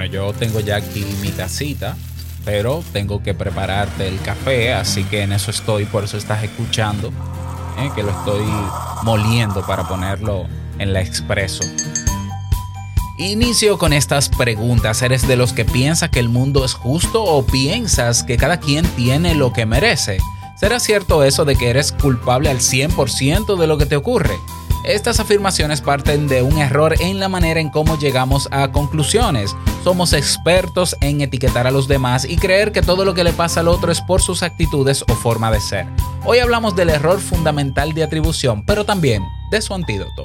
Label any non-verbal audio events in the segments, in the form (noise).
Bueno, yo tengo ya aquí mi tacita, pero tengo que prepararte el café, así que en eso estoy, por eso estás escuchando, ¿eh? que lo estoy moliendo para ponerlo en la expreso. Inicio con estas preguntas. ¿Eres de los que piensa que el mundo es justo o piensas que cada quien tiene lo que merece? ¿Será cierto eso de que eres culpable al 100% de lo que te ocurre? Estas afirmaciones parten de un error en la manera en cómo llegamos a conclusiones. Somos expertos en etiquetar a los demás y creer que todo lo que le pasa al otro es por sus actitudes o forma de ser. Hoy hablamos del error fundamental de atribución, pero también de su antídoto.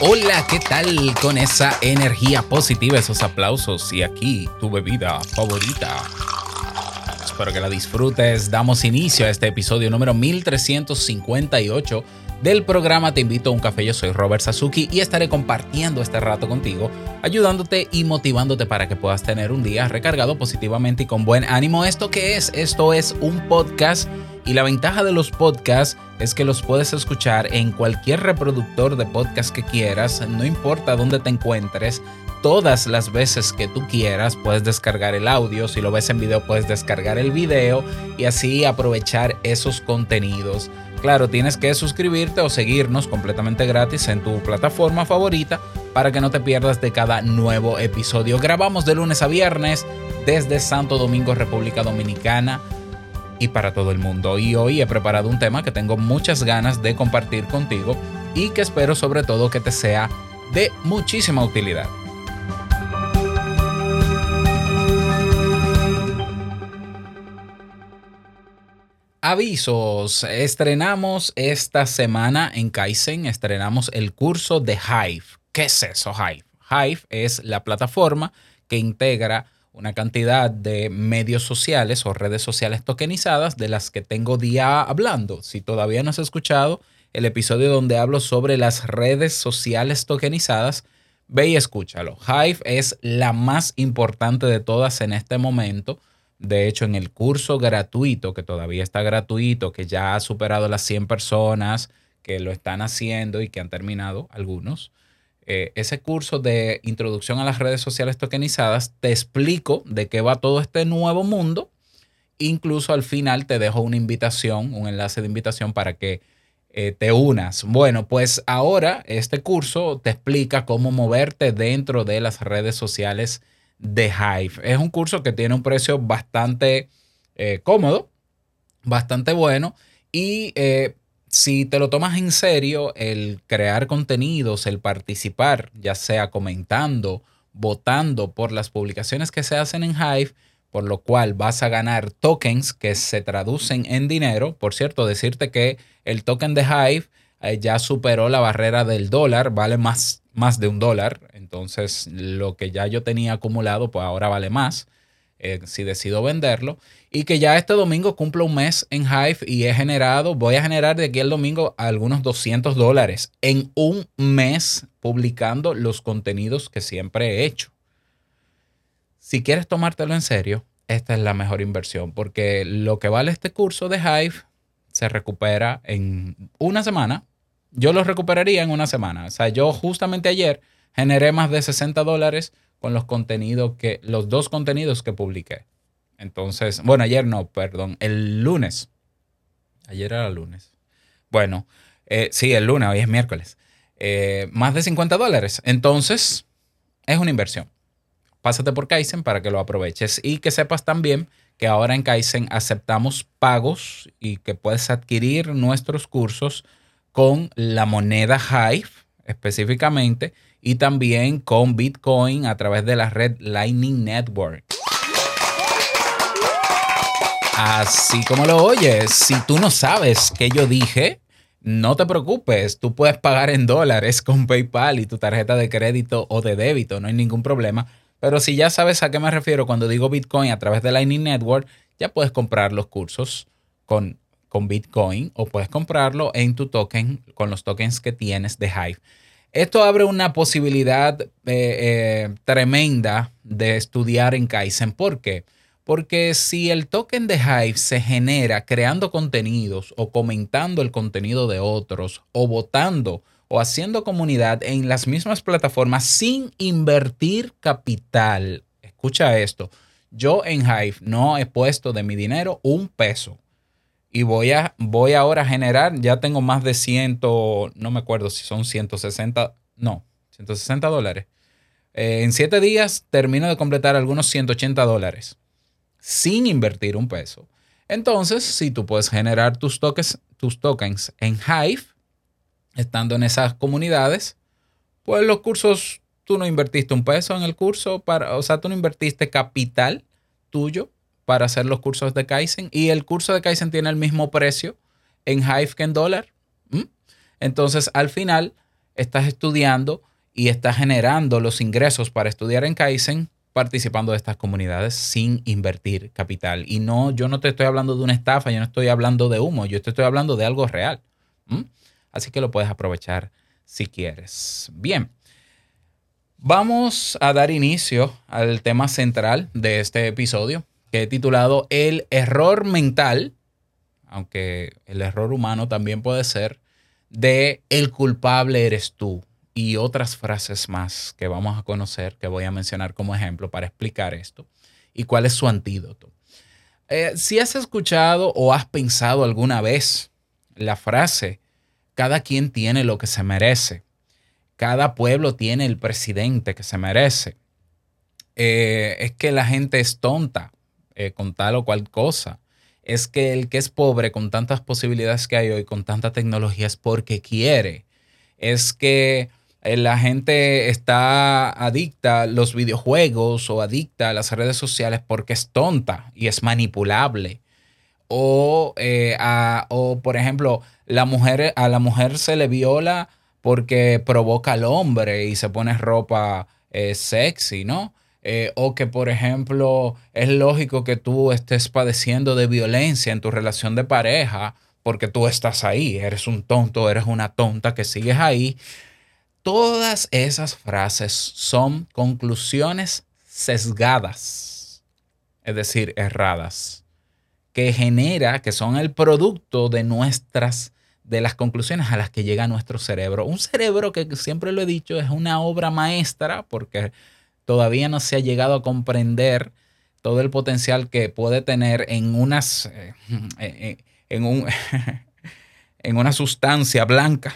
Hola, ¿qué tal con esa energía positiva, esos aplausos y aquí tu bebida favorita? Espero que la disfrutes. Damos inicio a este episodio número 1358 del programa Te invito a un café. Yo soy Robert Sasuki y estaré compartiendo este rato contigo, ayudándote y motivándote para que puedas tener un día recargado positivamente y con buen ánimo. ¿Esto qué es? Esto es un podcast y la ventaja de los podcasts es que los puedes escuchar en cualquier reproductor de podcast que quieras, no importa dónde te encuentres, todas las veces que tú quieras puedes descargar el audio, si lo ves en video puedes descargar el video y así aprovechar esos contenidos. Claro, tienes que suscribirte o seguirnos completamente gratis en tu plataforma favorita para que no te pierdas de cada nuevo episodio. Grabamos de lunes a viernes desde Santo Domingo, República Dominicana y para todo el mundo. Y hoy he preparado un tema que tengo muchas ganas de compartir contigo y que espero sobre todo que te sea de muchísima utilidad. Avisos, estrenamos esta semana en Kaizen, estrenamos el curso de Hive. ¿Qué es eso, Hive? Hive es la plataforma que integra una cantidad de medios sociales o redes sociales tokenizadas de las que tengo día hablando. Si todavía no has escuchado el episodio donde hablo sobre las redes sociales tokenizadas, ve y escúchalo. Hive es la más importante de todas en este momento. De hecho, en el curso gratuito, que todavía está gratuito, que ya ha superado las 100 personas que lo están haciendo y que han terminado algunos, eh, ese curso de introducción a las redes sociales tokenizadas, te explico de qué va todo este nuevo mundo. Incluso al final te dejo una invitación, un enlace de invitación para que eh, te unas. Bueno, pues ahora este curso te explica cómo moverte dentro de las redes sociales de Hive. Es un curso que tiene un precio bastante eh, cómodo, bastante bueno y si te lo tomas en serio, el crear contenidos, el participar, ya sea comentando, votando por las publicaciones que se hacen en Hive, por lo cual vas a ganar tokens que se traducen en dinero. Por cierto, decirte que el token de Hive eh, ya superó la barrera del dólar, vale más, más de un dólar. Entonces, lo que ya yo tenía acumulado, pues ahora vale más. eh, si decido venderlo. Y que ya este domingo cumplo un mes en Hive y he generado, voy a generar de aquí al domingo algunos 200 dólares en un mes publicando los contenidos que siempre he hecho. Si quieres tomártelo en serio, esta es la mejor inversión porque lo que vale este curso de Hive se recupera en una semana. Yo lo recuperaría en una semana. O sea, yo justamente ayer generé más de 60 dólares con los contenidos que, los dos contenidos que publiqué. Entonces, bueno, ayer no, perdón, el lunes. Ayer era lunes. Bueno, eh, sí, el lunes, hoy es miércoles. Eh, más de 50 dólares. Entonces, es una inversión. pásate por Kaizen para que lo aproveches y que sepas también que ahora en Kaizen aceptamos pagos y que puedes adquirir nuestros cursos con la moneda Hive específicamente y también con Bitcoin a través de la red Lightning Network. Así como lo oyes, si tú no sabes qué yo dije, no te preocupes, tú puedes pagar en dólares con PayPal y tu tarjeta de crédito o de débito, no hay ningún problema. Pero si ya sabes a qué me refiero cuando digo Bitcoin a través de Lightning Network, ya puedes comprar los cursos con, con Bitcoin o puedes comprarlo en tu token con los tokens que tienes de Hive. Esto abre una posibilidad eh, eh, tremenda de estudiar en Kaizen. ¿Por qué? Porque si el token de Hive se genera creando contenidos o comentando el contenido de otros o votando o haciendo comunidad en las mismas plataformas sin invertir capital, escucha esto, yo en Hive no he puesto de mi dinero un peso y voy a voy ahora a generar, ya tengo más de 100, no me acuerdo si son 160, no, 160 dólares. Eh, en 7 días termino de completar algunos 180 dólares sin invertir un peso. Entonces, si tú puedes generar tus tokens, tus tokens en Hive, estando en esas comunidades, pues los cursos, tú no invertiste un peso en el curso, para, o sea, tú no invertiste capital tuyo para hacer los cursos de Kaizen y el curso de Kaizen tiene el mismo precio en Hive que en dólar. Entonces, al final, estás estudiando y estás generando los ingresos para estudiar en Kaizen participando de estas comunidades sin invertir capital. Y no, yo no te estoy hablando de una estafa, yo no estoy hablando de humo, yo te estoy hablando de algo real. Así que lo puedes aprovechar si quieres. Bien, vamos a dar inicio al tema central de este episodio que he titulado El error mental, aunque el error humano también puede ser, de el culpable eres tú y otras frases más que vamos a conocer, que voy a mencionar como ejemplo para explicar esto y cuál es su antídoto. Eh, si has escuchado o has pensado alguna vez la frase, cada quien tiene lo que se merece, cada pueblo tiene el presidente que se merece, Eh, es que la gente es tonta eh, con tal o cual cosa, es que el que es pobre con tantas posibilidades que hay hoy, con tanta tecnología, es porque quiere, es que la gente está adicta a los videojuegos o adicta a las redes sociales porque es tonta y es manipulable. O, eh, a- o, por ejemplo, la mujer, a la mujer se le viola porque provoca al hombre y se pone ropa eh, sexy, ¿no? Eh, o que, por ejemplo, es lógico que tú estés padeciendo de violencia en tu relación de pareja porque tú estás ahí, eres un tonto, eres una tonta que sigues ahí. Todas esas frases son conclusiones sesgadas, es decir, erradas, que genera, que son el producto de nuestras, de las conclusiones a las que llega nuestro cerebro. Un cerebro que siempre lo he dicho es una obra maestra porque todavía no se ha llegado a comprender todo el potencial que puede tener en unas, eh, (laughs) eh, en un, (laughs) en una sustancia blanca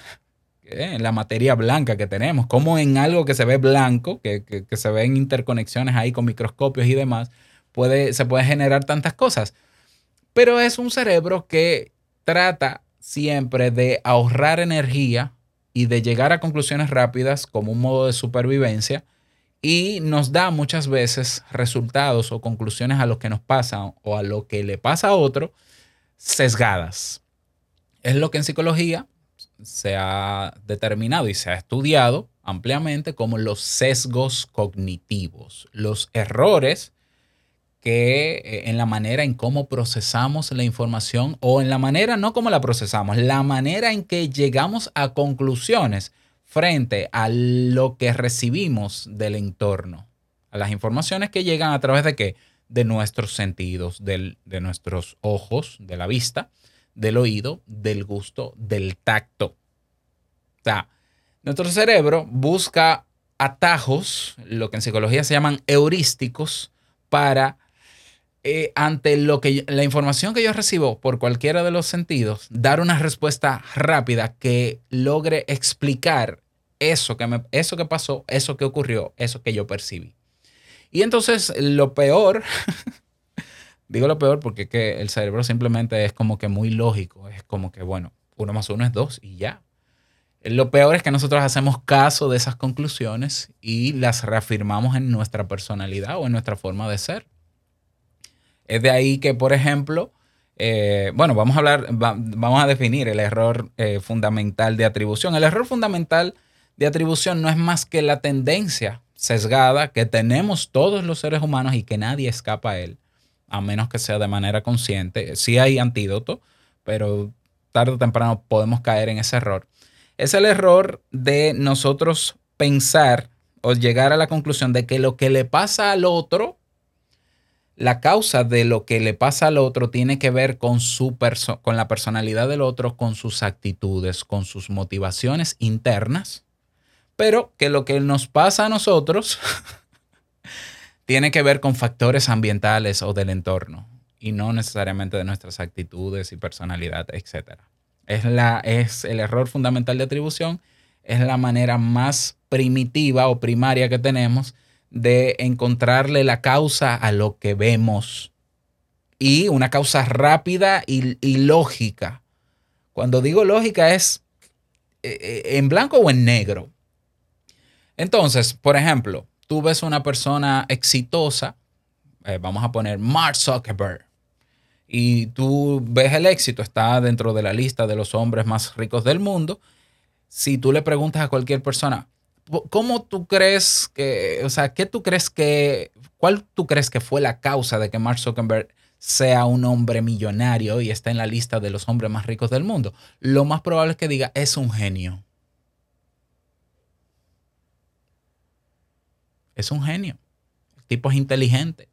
eh, en la materia blanca que tenemos, como en algo que se ve blanco, que, que- que se ven interconexiones ahí con microscopios y demás, puede, se puede generar tantas cosas. Pero es un cerebro que trata siempre de ahorrar energía y de llegar a conclusiones rápidas como un modo de supervivencia y nos da muchas veces resultados o conclusiones a lo que nos pasa o a lo que le pasa a otro sesgadas. Es lo que en psicología se ha determinado y se ha estudiado ampliamente como los sesgos cognitivos, los errores que eh, en la manera en cómo procesamos la información o en la manera, no como la procesamos, la manera en que llegamos a conclusiones frente a lo que recibimos del entorno, a las informaciones que llegan a través de qué? De nuestros sentidos, del- de nuestros ojos, de la vista, del oído, del gusto, del tacto. O sea, nuestro cerebro busca atajos, lo que en psicología se llaman heurísticos, para eh, ante lo que la información que yo recibo por cualquiera de los sentidos, dar una respuesta rápida que logre explicar eso que, me, eso que pasó, eso que ocurrió, eso que yo percibí. Y entonces lo peor, (laughs) digo lo peor porque que el cerebro simplemente es como que muy lógico, es como que, bueno, uno más uno es dos y ya. Lo peor es que nosotros hacemos caso de esas conclusiones y las reafirmamos en nuestra personalidad o en nuestra forma de ser. Es de ahí que, por ejemplo, eh, bueno, vamos a hablar, va- vamos a definir el error eh, fundamental de atribución. El error fundamental de atribución no es más que la tendencia sesgada que tenemos todos los seres humanos y que nadie escapa a él, a menos que sea de manera consciente. Sí hay antídoto, pero tarde o temprano podemos caer en ese error. Es el error de nosotros pensar o llegar a la conclusión de que lo que le pasa al otro la causa de lo que le pasa al otro tiene que ver con su perso- con la personalidad del otro, con sus actitudes, con sus motivaciones internas, pero que lo que nos pasa a nosotros (laughs) tiene que ver con factores ambientales o del entorno y no necesariamente de nuestras actitudes y personalidad, etc. Es, la, es el error fundamental de atribución, es la manera más primitiva o primaria que tenemos de encontrarle la causa a lo que vemos y una causa rápida y, y lógica. Cuando digo lógica es eh, eh, en blanco o en negro. Entonces, por ejemplo, tú ves una persona exitosa, eh, vamos a poner Mark Zuckerberg, y tú ves el éxito, está dentro de la lista de los hombres más ricos del mundo. Si tú le preguntas a cualquier persona, ¿Cómo tú crees que, o sea, qué tú crees que, cuál tú crees que fue la causa de que Mark Zuckerberg sea un hombre millonario y está en la lista de los hombres más ricos del mundo? Lo más probable es que diga, es un genio. Es un genio. El tipo es inteligente.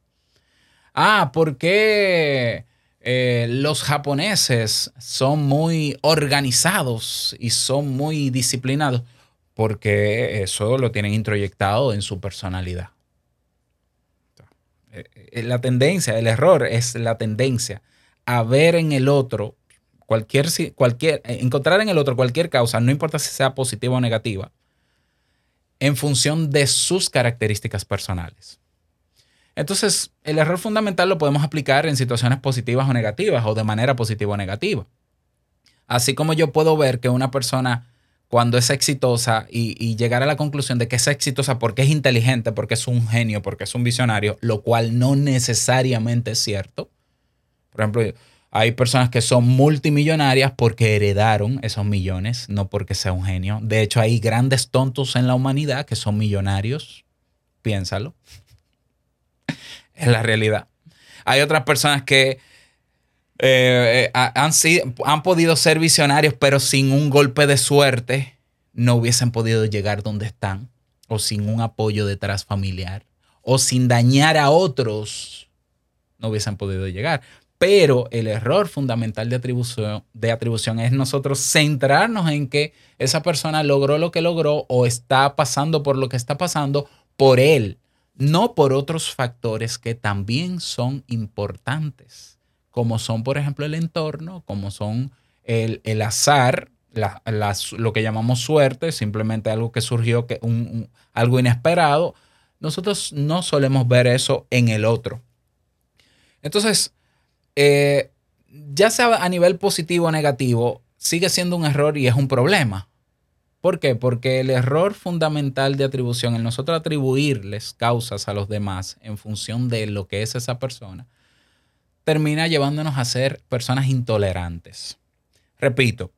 Ah, ¿por qué eh, los japoneses son muy organizados y son muy disciplinados? porque eso lo tienen introyectado en su personalidad. Eh, La tendencia, el error es la tendencia a ver en el otro cualquier, cualquier, encontrar en el otro cualquier causa, no importa si sea positiva o negativa, en función de sus características personales. Entonces, el error fundamental lo podemos aplicar en situaciones positivas o negativas o de manera positiva o negativa. Así como yo puedo ver que una persona cuando es exitosa y, llegar a la conclusión de que es exitosa porque es inteligente, porque es un genio, porque es un visionario, lo cual no necesariamente es cierto. Por ejemplo, hay personas que son multimillonarias porque heredaron esos millones, no porque sea un genio. De hecho, hay grandes tontos en la humanidad que son millonarios. Piénsalo. (laughs) es la realidad. Hay otras personas que eh, han, sido, han podido ser visionarios, pero sin un golpe de suerte no hubiesen podido llegar donde están, o sin un apoyo detrás familiar, o sin dañar a otros, no hubiesen podido llegar. Pero el error fundamental de atribución, de atribución es nosotros centrarnos en que esa persona logró lo que logró o está pasando por lo que está pasando por él, no por otros factores que también son importantes como son, por ejemplo, el entorno, como son el, el azar, lo que llamamos suerte, simplemente algo que surgió, que un, algo inesperado. Nosotros no solemos ver eso en el otro. Entonces, eh, ya sea a nivel positivo o negativo, sigue siendo un error y es un problema. ¿Por qué? Porque el error fundamental de atribución, el nosotros atribuirles causas a los demás en función de lo que es esa persona, termina llevándonos a ser personas intolerantes. Repito,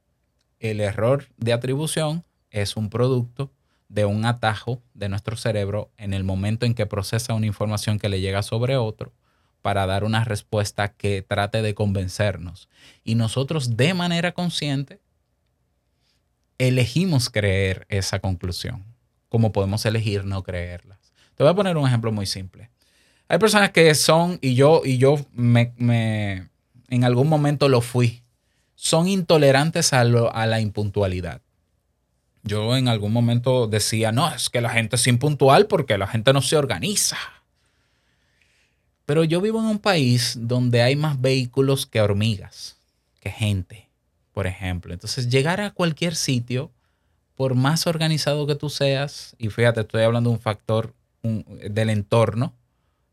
el error de atribución es un producto de un atajo de nuestro cerebro en el momento en que procesa una información que le llega sobre otro para dar una respuesta que trate de convencernos. Y nosotros de manera consciente elegimos creer esa conclusión, como podemos elegir no creerlas. Te voy a poner un ejemplo muy simple. Hay personas que son, y yo, y yo me, en algún momento lo fui, son intolerantes a, lo, a, la impuntualidad. Yo en algún momento decía, no, es que la gente es impuntual porque la gente no se organiza. Pero yo vivo en un país donde hay más vehículos que hormigas, que gente, por ejemplo. Entonces, llegar a cualquier sitio, por más organizado que tú seas, y fíjate, estoy hablando de un factor del entorno,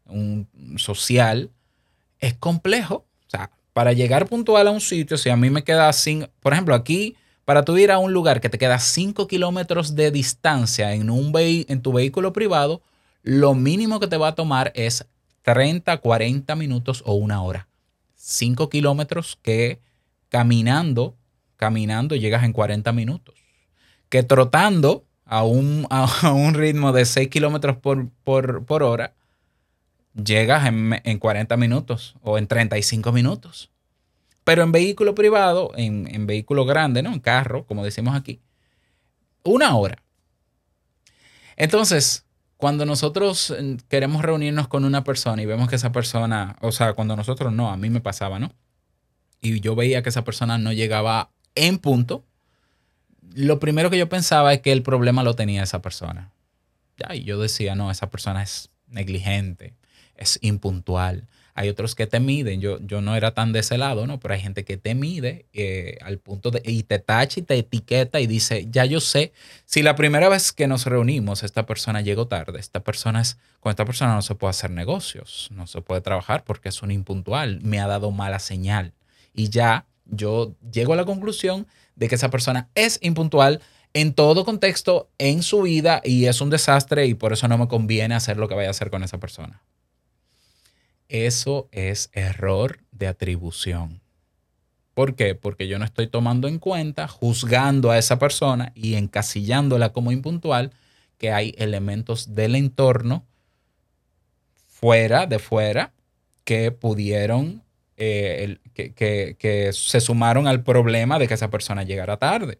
un social, es complejo. O sea, para llegar puntual a un sitio, si a mí me queda sin, por ejemplo, aquí, para tú ir a un lugar que te queda 5 kilómetros de distancia en, un en tu vehículo privado, lo mínimo que te va a tomar es 30, 40 minutos o una hora. 5 kilómetros que caminando, caminando llegas en 40 minutos. Que trotando a un, (laughs) a un ritmo de 6 kilómetros por, por, por hora, llegas en, en 40 minutos o en 35 minutos. Pero en vehículo privado, en, en vehículo grande, ¿no? En carro, como decimos aquí, una hora. Entonces, cuando nosotros eh, queremos reunirnos con una persona y vemos que esa persona, o sea, cuando nosotros no, a mí me pasaba, ¿no? Y yo veía que esa persona no llegaba en punto, lo primero que yo pensaba es que el problema lo tenía esa persona. Y yo decía, no, esa persona es negligente, es impuntual. Hay otros que te miden, yo, yo no era tan de ese lado, ¿no? Pero hay gente que te mide eh, al punto de, y te tacha y te etiqueta y dice, ya yo sé, si la primera vez que nos reunimos esta persona llegó tarde, esta persona es, con esta persona no se puede hacer negocios, no se puede trabajar porque es un impuntual, me ha dado mala señal. Y ya yo llego a la conclusión de que esa persona es impuntual en todo contexto en su vida y es un desastre y por eso no me conviene hacer lo que vaya a hacer con esa persona. Eso es error de atribución. ¿Por qué? Porque yo no estoy tomando en cuenta, juzgando a esa persona y encasillándola como impuntual, que hay elementos del entorno fuera, de fuera, que pudieron, eh, que, que- que se sumaron al problema de que esa persona llegara tarde.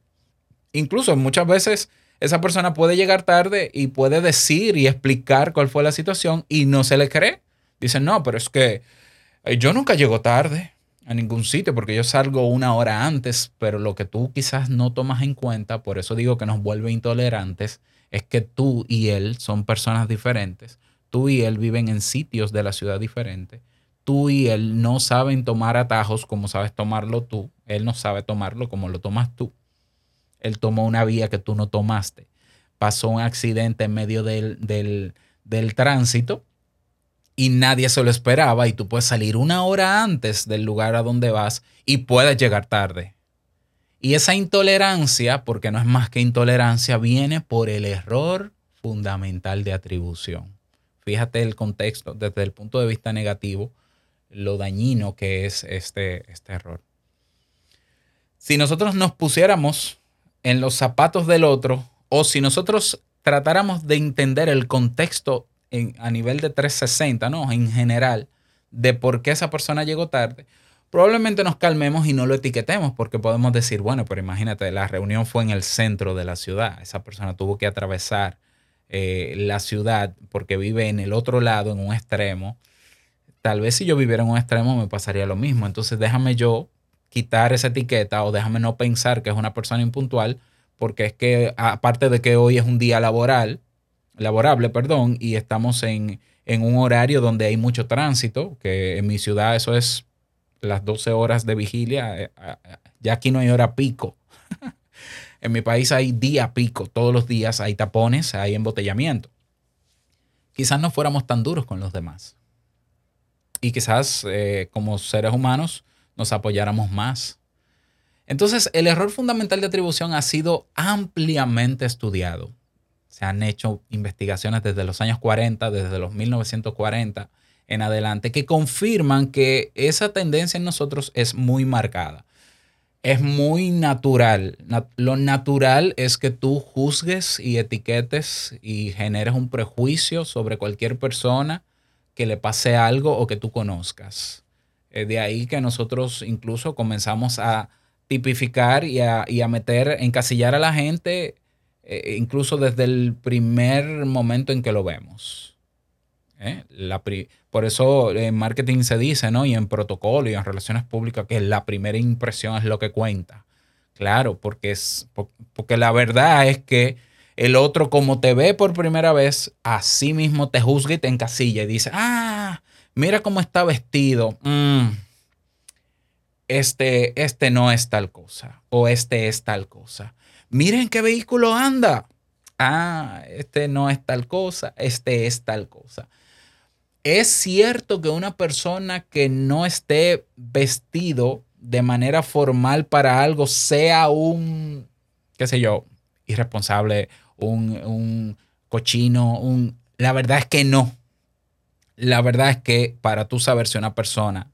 Incluso muchas veces esa persona puede llegar tarde y puede decir y explicar cuál fue la situación y no se le cree. Dicen, no, pero es que eh, yo nunca llego tarde a ningún sitio porque yo salgo una hora antes, pero lo que tú quizás no tomas en cuenta, por eso digo que nos vuelve intolerantes, es que tú y él son personas diferentes. Tú y él viven en sitios de la ciudad diferentes. Tú y él no saben tomar atajos como sabes tomarlo tú. Él no sabe tomarlo como lo tomas tú. Él tomó una vía que tú no tomaste. Pasó un accidente en medio del, del, del tránsito y nadie se lo esperaba y tú puedes salir una hora antes del lugar a donde vas y puedes llegar tarde. Y esa intolerancia, porque no es más que intolerancia, viene por el error fundamental de atribución. Fíjate el contexto desde el punto de vista negativo, lo dañino que es este, este error. Si nosotros nos pusiéramos en los zapatos del otro o si nosotros tratáramos de entender el contexto a nivel de 360, ¿no? En general, de por qué esa persona llegó tarde, probablemente nos calmemos y no lo etiquetemos porque podemos decir, bueno, pero imagínate, la reunión fue en el centro de la ciudad, esa persona tuvo que atravesar eh, la ciudad porque vive en el otro lado, en un extremo. Tal vez si yo viviera en un extremo me pasaría lo mismo. Entonces déjame yo quitar esa etiqueta o déjame no pensar que es una persona impuntual porque es que aparte de que hoy es un día laboral, laborable, perdón, y estamos en, en un horario donde hay mucho tránsito, que en mi ciudad eso es las 12 horas de vigilia, eh, ya aquí no hay hora pico. (laughs) en mi país hay día pico, todos los días hay tapones, hay embotellamiento. Quizás no fuéramos tan duros con los demás. Y quizás eh, como seres humanos nos apoyáramos más. Entonces, el error fundamental de atribución ha sido ampliamente estudiado. Se han hecho investigaciones desde los años 40, desde los 1940 en adelante, que confirman que esa tendencia en nosotros es muy marcada. Es muy natural. Na- Lo natural es que tú juzgues y etiquetes y generes un prejuicio sobre cualquier persona que le pase algo o que tú conozcas. Eh, de ahí que nosotros incluso comenzamos a tipificar y a, y a meter, encasillar a la gente, eh, incluso desde el primer momento en que lo vemos. ¿eh? La por eso en marketing se dice, ¿no? Y en protocolo y en relaciones públicas que la primera impresión es lo que cuenta. Claro, porque, es, po- porque la verdad es que el otro, como te ve por primera vez, así mismo te juzga y te encasilla y dice, ah, mira cómo está vestido. mm, este, este no es tal cosa o este es tal cosa. Miren qué vehículo anda. Ah, este no es tal cosa, este es tal cosa. es cierto que una persona que no esté vestido de manera formal para algo sea un, qué sé yo, irresponsable, un, un cochino, un... La verdad es que no. La verdad es que para tú saber si una persona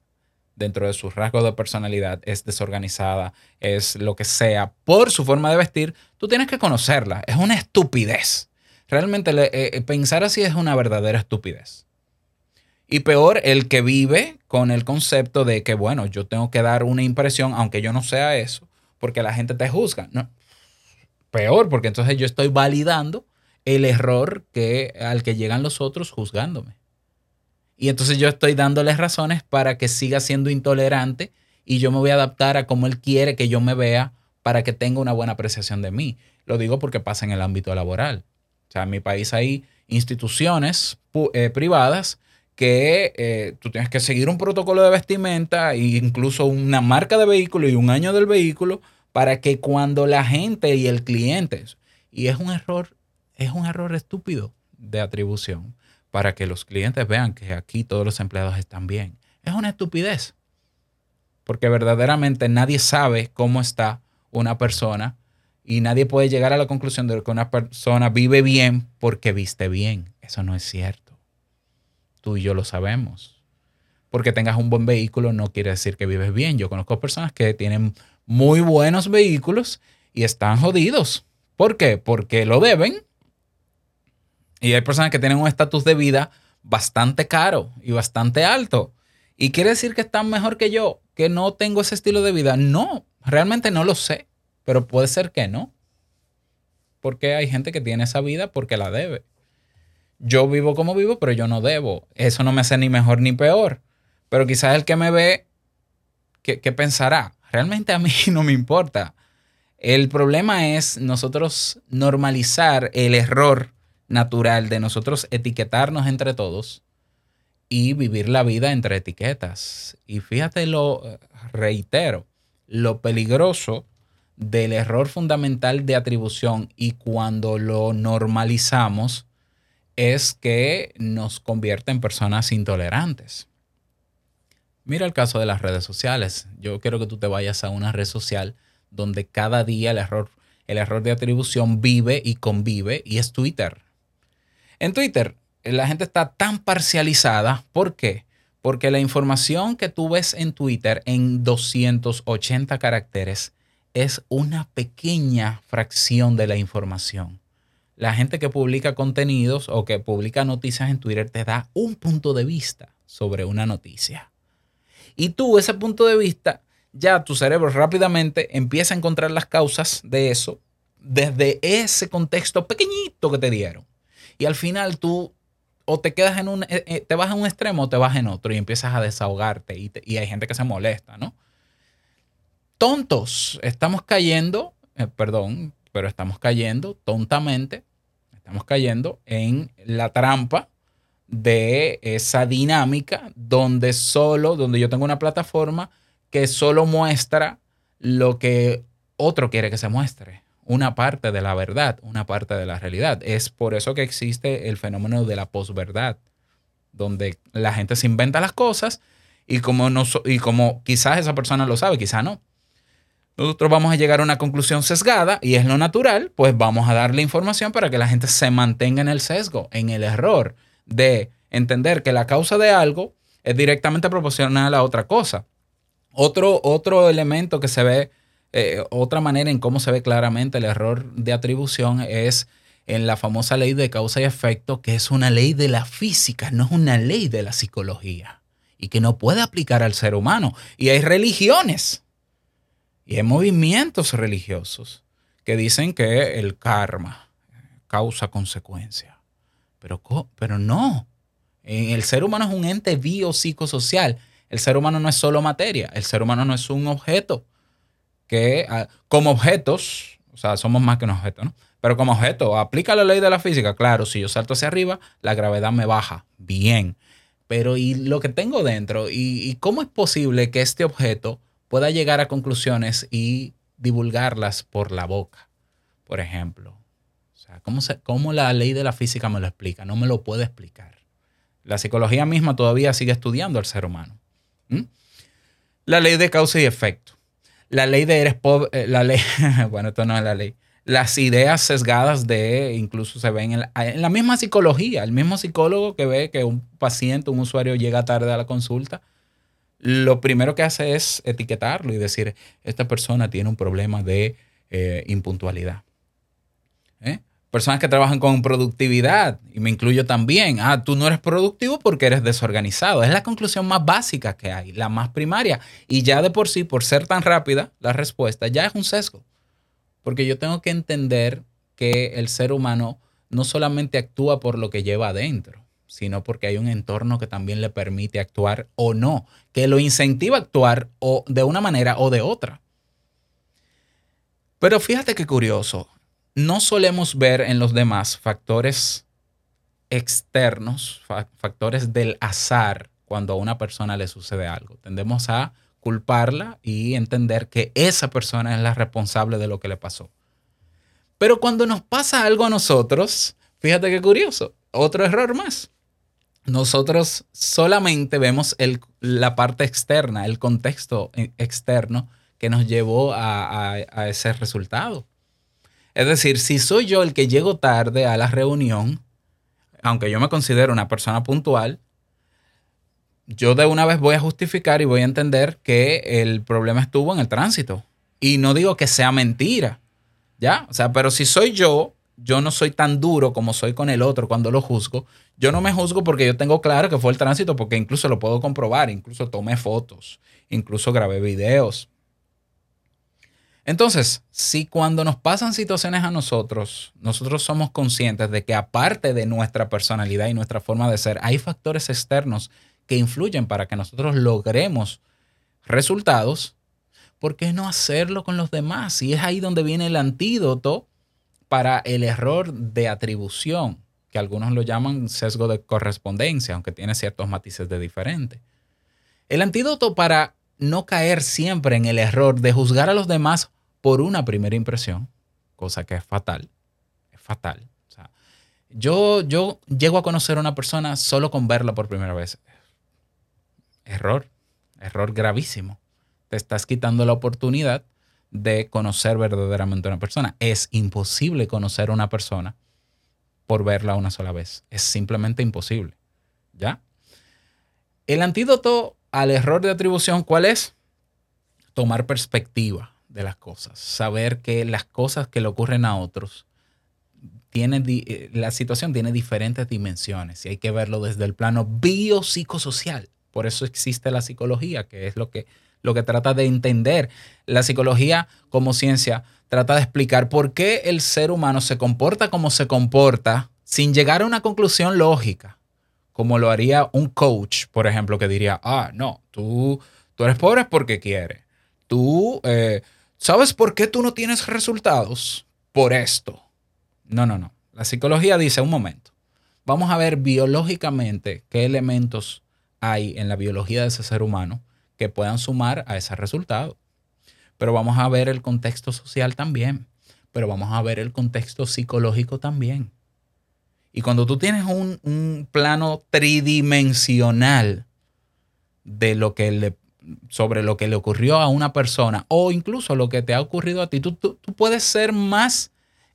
dentro de sus rasgos de personalidad es desorganizada, es lo que sea, por su forma de vestir, tú tienes que conocerla. Es una estupidez. Realmente eh, eh, pensar así es una verdadera estupidez. Y peor, el que vive con el concepto de que, bueno, yo tengo que dar una impresión, aunque yo no sea eso, porque la gente te juzga. No. Peor, porque entonces yo estoy validando el error que, al que llegan los otros juzgándome. Y entonces yo estoy dándoles razones para que siga siendo intolerante y yo me voy a adaptar a cómo él quiere que yo me vea para que tenga una buena apreciación de mí. Lo digo porque pasa en el ámbito laboral. O sea, en mi país hay instituciones eh, privadas que eh, tú tienes que seguir un protocolo de vestimenta e incluso una marca de vehículo y un año del vehículo para que cuando la gente y el cliente, y es un error, es un error estúpido de atribución, para que los clientes vean que aquí todos los empleados están bien. Es una estupidez, porque verdaderamente nadie sabe cómo está una persona y nadie puede llegar a la conclusión de que una persona vive bien porque viste bien. Eso no es cierto. Tú y yo lo sabemos. Porque tengas un buen vehículo no quiere decir que vives bien. Yo conozco personas que tienen muy buenos vehículos y están jodidos. ¿Por qué? Porque lo deben. Y hay personas que tienen un estatus de vida bastante caro y bastante alto. ¿Y quiere decir que están mejor que yo, que no tengo ese estilo de vida? No, realmente no lo sé, pero puede ser que no. Porque hay gente que tiene esa vida porque la debe. Yo vivo como vivo, pero yo no debo. Eso no me hace ni mejor ni peor. Pero quizás el que me ve, ¿qué, qué pensará? Realmente a mí (laughs) no me importa. El problema es nosotros normalizar el error natural de nosotros etiquetarnos entre todos y vivir la vida entre etiquetas. Y fíjate lo, reitero, lo peligroso del error fundamental de atribución y cuando lo normalizamos es que nos convierte en personas intolerantes. Mira el caso de las redes sociales. Yo quiero que tú te vayas a una red social donde cada día el error, el error de atribución vive y convive y es Twitter. En Twitter, la gente está tan parcializada. ¿Por qué? Porque la información que tú ves en Twitter en 280 caracteres es una pequeña fracción de la información. La gente que publica contenidos o que publica noticias en Twitter te da un punto de vista sobre una noticia. Y tú, ese punto de vista, ya tu cerebro rápidamente empieza a encontrar las causas de eso desde ese contexto pequeñito que te dieron. Y al final tú o te quedas en un, eh, eh, te vas a un extremo o te vas en otro y empiezas a desahogarte y, y hay gente que se molesta, ¿no? Tontos, estamos cayendo, eh, perdón, pero estamos cayendo tontamente, estamos cayendo en la trampa de esa dinámica donde solo, donde yo tengo una plataforma que solo muestra lo que otro quiere que se muestre, una parte de la verdad, una parte de la realidad. Es por eso que existe el fenómeno de la posverdad, donde la gente se inventa las cosas y como, no, y como quizás esa persona lo sabe, quizás no. Nosotros vamos a llegar a una conclusión sesgada y es lo natural, pues vamos a darle información para que la gente se mantenga en el sesgo, en el error de entender que la causa de algo es directamente proporcional a otra cosa. Otro, otro elemento que se ve, eh, otra manera en cómo se ve claramente el error de atribución es en la famosa ley de causa y efecto, que es una ley de la física, no es una ley de la psicología y que no puede aplicar al ser humano. Y hay religiones y hay movimientos religiosos que dicen que el karma causa consecuencia. Pero, pero no. El ser humano es un ente biopsicosocial. El ser humano no es solo materia. El ser humano no es un objeto que, ah, como objetos, o sea, somos más que un objeto, ¿no? Pero como objeto, aplica la ley de la física. Claro, si yo salto hacia arriba, la gravedad me baja. Bien. Pero ¿y lo que tengo dentro? ¿Y, cómo es posible que este objeto pueda llegar a conclusiones y divulgarlas por la boca? Por ejemplo. O sea, ¿cómo, se- cómo la ley de la física me lo explica? No me lo puede explicar. La psicología misma todavía sigue estudiando al ser humano. La ley de causa y efecto. La ley de eres pobre, eh, la ley, (laughs) bueno, esto no es la ley. Las ideas sesgadas de, incluso se ven en la, misma psicología, el mismo psicólogo que ve que un paciente, un usuario llega tarde a la consulta, lo primero que hace es etiquetarlo y decir, esta persona tiene un problema de eh, impuntualidad. Personas que trabajan con productividad, y me incluyo también, ah, tú no eres productivo porque eres desorganizado. Es la conclusión más básica que hay, la más primaria. Y ya de por sí, por ser tan rápida, la respuesta ya es un sesgo. Porque yo tengo que entender que el ser humano no solamente actúa por lo que lleva adentro, sino porque hay un entorno que también le permite actuar o no, que lo incentiva a actuar o de una manera o de otra. Pero fíjate qué curioso, no solemos ver en los demás factores externos, fa- factores del azar cuando a una persona le sucede algo. Tendemos a culparla y entender que esa persona es la responsable de lo que le pasó. Pero cuando nos pasa algo a nosotros, fíjate qué curioso, otro error más. Nosotros solamente vemos la parte externa, el contexto e- externo que nos llevó a ese resultado. Es decir, si soy yo el que llego tarde a la reunión, aunque yo me considero una persona puntual, yo de una vez voy a justificar y voy a entender que el problema estuvo en el tránsito. Y no digo que sea mentira, ¿ya? O sea, pero si soy yo, yo no soy tan duro como soy con el otro cuando lo juzgo. Yo no me juzgo porque yo tengo claro que fue el tránsito, porque incluso lo puedo comprobar, incluso tomé fotos, incluso grabé videos. Entonces, si cuando nos pasan situaciones a nosotros, nosotros somos conscientes de que aparte de nuestra personalidad y nuestra forma de ser, hay factores externos que influyen para que nosotros logremos resultados, ¿por qué no hacerlo con los demás? Y es ahí donde viene el antídoto para el error de atribución, que algunos lo llaman sesgo de correspondencia, aunque tiene ciertos matices de diferente. El antídoto para no caer siempre en el error de juzgar a los demás por una primera impresión, cosa que es fatal, es fatal. O sea, yo, yo llego a conocer a una persona solo con verla por primera vez. Error, error gravísimo. Te estás quitando la oportunidad de conocer verdaderamente a una persona. Es imposible conocer a una persona por verla una sola vez. Es simplemente imposible. ¿Ya? El antídoto al error de atribución, ¿cuál es? Tomar perspectiva de las cosas. Saber que las cosas que le ocurren a otros, tiene, di- eh, la situación tiene diferentes dimensiones y hay que verlo desde el plano biopsicosocial. Por eso existe la psicología, que es lo que, lo que trata de entender. La psicología como ciencia trata de explicar por qué el ser humano se comporta como se comporta sin llegar a una conclusión lógica como lo haría un coach, por ejemplo, que diría, ah, no, tú, tú eres pobre porque quieres. Tú, eh, ¿sabes por qué tú no tienes resultados? Por esto. No, no, no. La psicología dice, un momento, vamos a ver biológicamente qué elementos hay en la biología de ese ser humano que puedan sumar a ese resultado. Pero vamos a ver el contexto social también. Pero vamos a ver el contexto psicológico también. Y cuando tú tienes un, un plano tridimensional de lo que le, sobre lo que le ocurrió a una persona o incluso lo que te ha ocurrido a ti, tú, tú- puedes ser más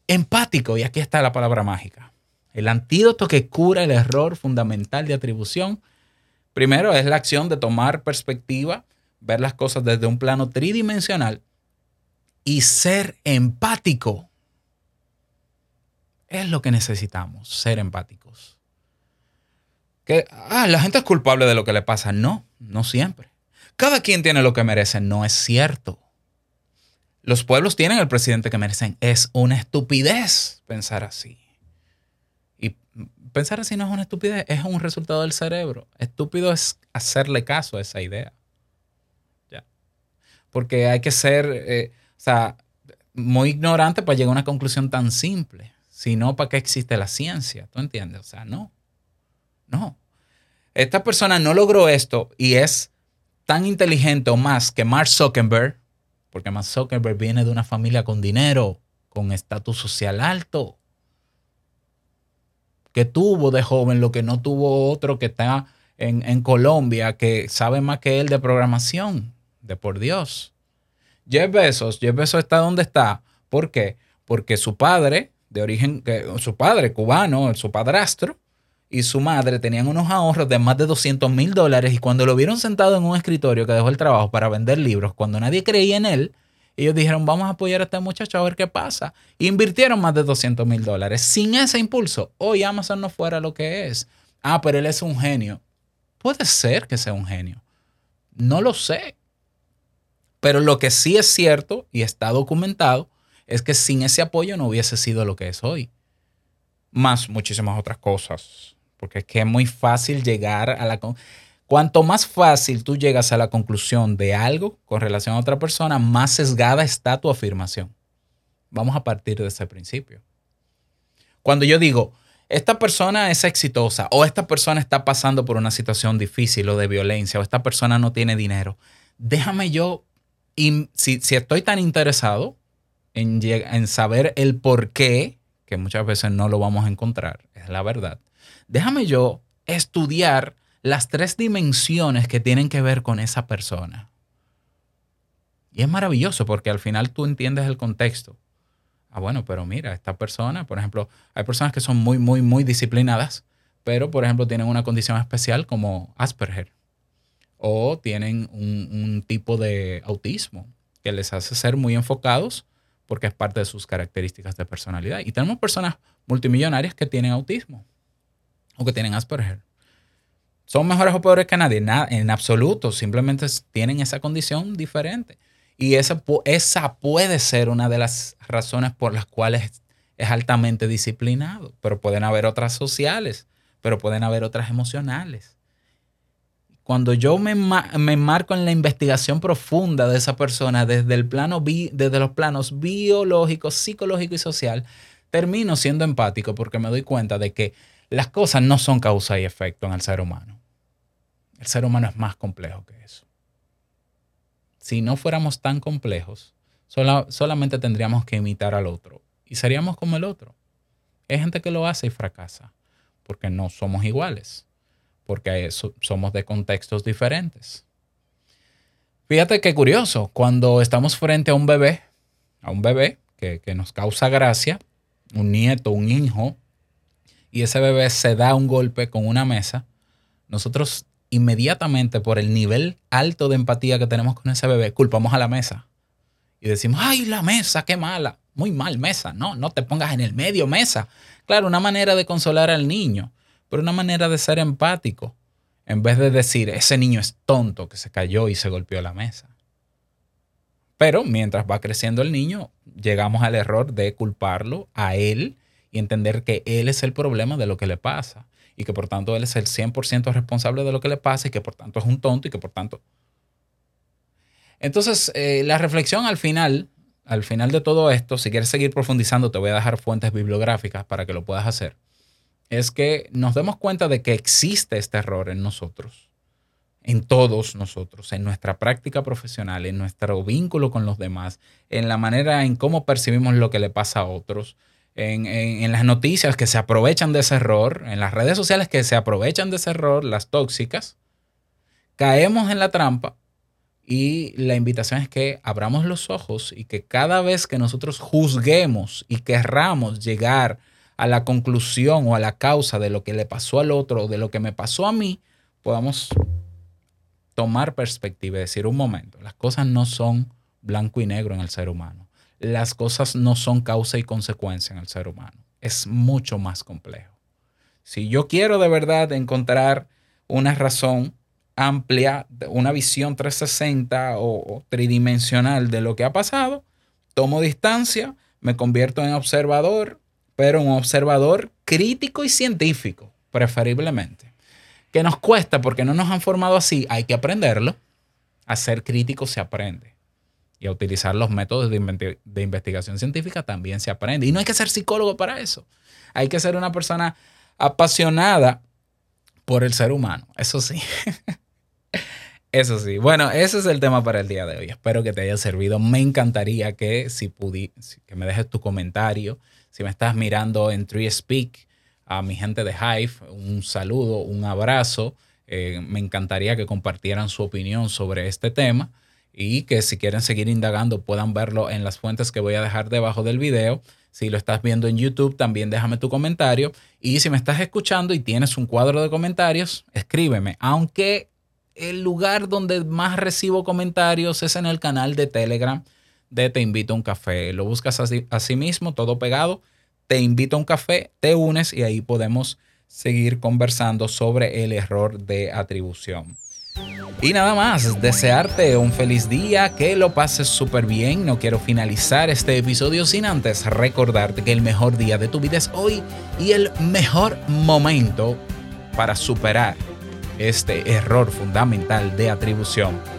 empático. Y aquí está la palabra mágica. El antídoto que cura el error fundamental de atribución, primero es la acción de tomar perspectiva, ver las cosas desde un plano tridimensional y ser empático es lo que necesitamos, ser empáticos. Que, ah, la gente es culpable de lo que le pasa. No, no siempre. Cada quien tiene lo que merece. No es cierto. Los pueblos tienen el presidente que merecen. Es una estupidez pensar así. Y pensar así no es una estupidez, es un resultado del cerebro. Estúpido es hacerle caso a esa idea. Ya. Porque hay que ser, eh, o sea, muy ignorante para llegar a una conclusión tan simple. Si no, ¿para qué existe la ciencia? ¿Tú entiendes? O sea, no. No. Esta persona no logró esto y es tan inteligente o más que Mark Zuckerberg, porque Mark Zuckerberg viene de una familia con dinero, con estatus social alto. que tuvo de joven lo que no tuvo otro que está en, en Colombia, que sabe más que él de programación, de por Dios. Jeff Bezos, Jeff Bezos está donde está. ¿Por qué? Porque su padre, de origen, su padre cubano, su padrastro, y su madre tenían unos ahorros de más de 200 mil dólares y cuando lo vieron sentado en un escritorio que dejó el trabajo para vender libros, cuando nadie creía en él, ellos dijeron, vamos a apoyar a este muchacho a ver qué pasa. Invirtieron más de 200 mil dólares. Sin ese impulso, hoy Amazon no fuera lo que es. Ah, pero él es un genio. Puede ser que sea un genio. No lo sé. Pero lo que sí es cierto y está documentado es que sin ese apoyo no hubiese sido lo que es hoy. Más muchísimas otras cosas. Porque es que es muy fácil llegar a la... Cuanto más fácil tú llegas a la conclusión de algo con relación a otra persona, más sesgada está tu afirmación. Vamos a partir de ese principio. Cuando yo digo, esta persona es exitosa o esta persona está pasando por una situación difícil o de violencia o esta persona no tiene dinero, déjame yo, si, si estoy tan interesado en, en saber el por qué, que muchas veces no lo vamos a encontrar, es la verdad, déjame yo estudiar las tres dimensiones que tienen que ver con esa persona. Y es maravilloso porque al final tú entiendes el contexto. Ah, bueno, pero mira, esta persona, por ejemplo, hay personas que son muy, muy, muy disciplinadas, pero por ejemplo tienen una condición especial como Asperger o tienen un, un tipo de autismo que les hace ser muy enfocados porque es parte de sus características de personalidad. Y tenemos personas multimillonarias que tienen autismo o que tienen Asperger. ¿Son mejores o peores que nadie? Nada, en absoluto. Simplemente tienen esa condición diferente. Y esa, esa puede ser una de las razones por las cuales es altamente disciplinado. Pero pueden haber otras sociales, pero pueden haber otras emocionales. Cuando yo me, me marco en la investigación profunda de esa persona desde, el plano desde los planos biológico, psicológico y social, termino siendo empático porque me doy cuenta de que las cosas no son causa y efecto en el ser humano. El ser humano es más complejo que eso. Si no fuéramos tan complejos, sola- solamente tendríamos que imitar al otro y seríamos como el otro. Hay gente que lo hace y fracasa porque no somos iguales, porque somos de contextos diferentes. Fíjate qué curioso, cuando estamos frente a un bebé, a un bebé que, que nos causa gracia, un nieto, un hijo, y ese bebé se da un golpe con una mesa, nosotros inmediatamente por el nivel alto de empatía que tenemos con ese bebé, culpamos a la mesa. Y decimos, ay, la mesa, qué mala. Muy mal, mesa. No, no te pongas en el medio, mesa. Claro, una manera de consolar al niño, pero una manera de ser empático. En vez de decir, ese niño es tonto que se cayó y se golpeó la mesa. Pero mientras va creciendo el niño, llegamos al error de culparlo a él y entender que él es el problema de lo que le pasa y que por tanto él es el 100% responsable de lo que le pasa y que por tanto es un tonto y que por tanto... Entonces, eh, la reflexión al final, al final de todo esto, si quieres seguir profundizando, te voy a dejar fuentes bibliográficas para que lo puedas hacer, es que nos demos cuenta de que existe este error en nosotros, en todos nosotros, en nuestra práctica profesional, en nuestro vínculo con los demás, en la manera en cómo percibimos lo que le pasa a otros, en, en- las noticias que se aprovechan de ese error, en las redes sociales que se aprovechan de ese error, las tóxicas, caemos en la trampa y la invitación es que abramos los ojos y que cada vez que nosotros juzguemos y querramos llegar a la conclusión o a la causa de lo que le pasó al otro o de lo que me pasó a mí, podamos tomar perspectiva y decir un momento, las cosas no son blanco y negro en el ser humano. Las cosas no son causa y consecuencia en el ser humano. Es mucho más complejo. Si yo quiero de verdad encontrar una razón amplia, una visión 360 o, tridimensional de lo que ha pasado, tomo distancia, me convierto en observador, pero un observador crítico y científico, preferiblemente. Que nos cuesta porque no nos han formado así, hay que aprenderlo. A ser crítico se aprende. Y a utilizar los métodos de, de investigación científica también se aprende. Y no hay que ser psicólogo para eso. Hay que ser una persona apasionada por el ser humano. Eso sí. (laughs) Eso sí. Bueno, ese es el tema para el día de hoy. Espero que te haya servido. Me encantaría que si pudi que me dejes tu comentario. Si me estás mirando en Tree Speak, a mi gente de Hive, un saludo, un abrazo. Eh, me encantaría que compartieran su opinión sobre este tema y que si quieren seguir indagando puedan verlo en las fuentes que voy a dejar debajo del video. Si lo estás viendo en YouTube, también déjame tu comentario. Y si me estás escuchando y tienes un cuadro de comentarios, escríbeme. Aunque el lugar donde más recibo comentarios es en el canal de Telegram de Te Invito a un Café. Lo buscas así, mismo, todo pegado. Te invito a un café, te unes y ahí podemos seguir conversando sobre el error de atribución. Y nada más, desearte un feliz día, que lo pases súper bien. No quiero finalizar este episodio sin antes recordarte que el mejor día de tu vida es hoy y el mejor momento para superar este error fundamental de atribución